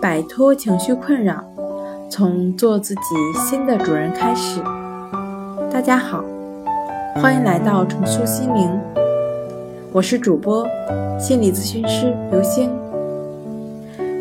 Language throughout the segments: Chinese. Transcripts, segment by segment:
摆脱情绪困扰，从做自己新的主人开始。大家好，欢迎来到重塑心灵，我是主播心理咨询师刘星。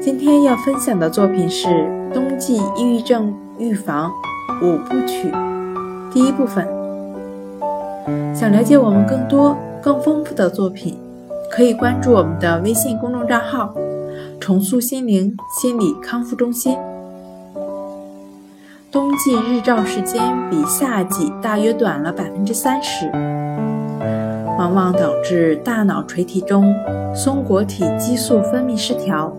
今天要分享的作品是《冬季抑郁症预防五部曲》第一部分。想了解我们更多更丰富的作品。可以关注我们的微信公众账号“重塑心灵心理康复中心”。冬季日照时间比夏季大约短了百分之三十，往往导致大脑垂体中松果体激素分泌失调，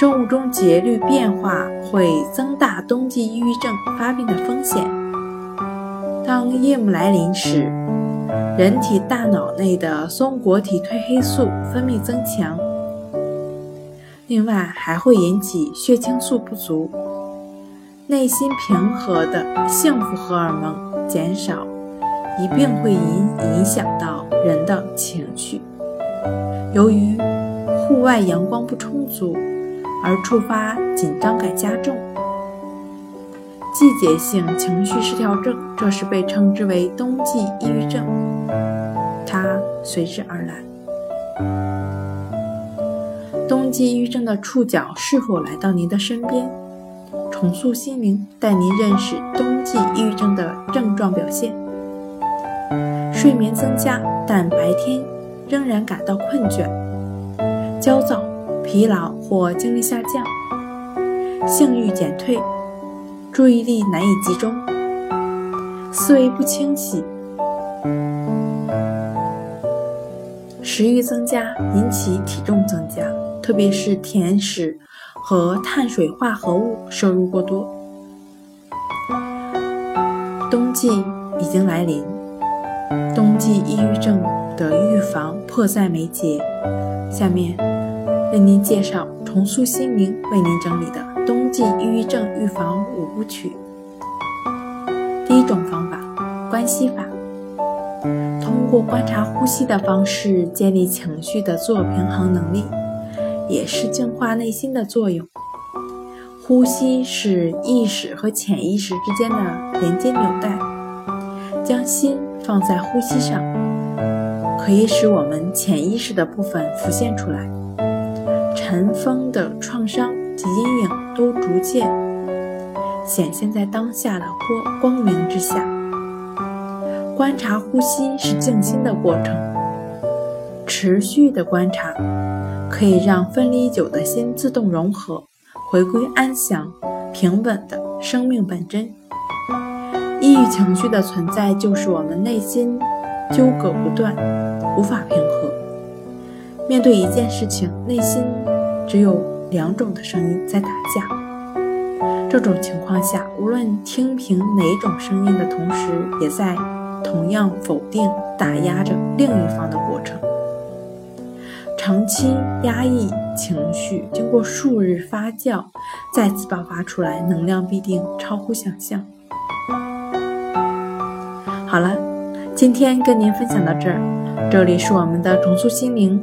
生物钟节律变化会增大冬季抑郁症发病的风险。当夜幕来临时，人体大脑内的松果体褪黑素分泌增强，另外还会引起血清素不足，内心平和的幸福荷尔蒙减少，一并会影影响到人的情绪。由于户外阳光不充足，而触发紧张感加重。季节性情绪失调症，这是被称之为冬季抑郁症。它随之而来。冬季抑郁症的触角是否来到您的身边？重塑心灵带您认识冬季抑郁症的症状表现：睡眠增加，但白天仍然感到困倦、焦躁、疲劳或精力下降；性欲减退。注意力难以集中，思维不清晰，食欲增加，引起体重增加，特别是甜食和碳水化合物摄入过多。冬季已经来临，冬季抑郁症的预防迫在眉睫。下面为您介绍重塑心灵为您整理的。冬季抑郁症预防五部曲。第一种方法，关系法，通过观察呼吸的方式建立情绪的自我平衡能力，也是净化内心的作用。呼吸是意识和潜意识之间的连接纽带，将心放在呼吸上，可以使我们潜意识的部分浮现出来，尘封的创伤。及阴影都逐渐显现在当下的光光明之下。观察呼吸是静心的过程，持续的观察可以让分离久的心自动融合，回归安详平稳的生命本真。抑郁情绪的存在，就是我们内心纠葛不断，无法平和。面对一件事情，内心只有。两种的声音在打架，这种情况下，无论听凭哪种声音的同时，也在同样否定、打压着另一方的过程。长期压抑情绪，经过数日发酵，再次爆发出来，能量必定超乎想象。好了，今天跟您分享到这儿，这里是我们的重塑心灵。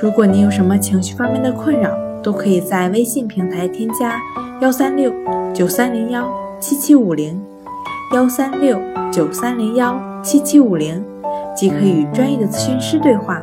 如果您有什么情绪方面的困扰，都可以在微信平台添加幺三六九三零幺七七五零，幺三六九三零幺七七五零，即可与专业的咨询师对话。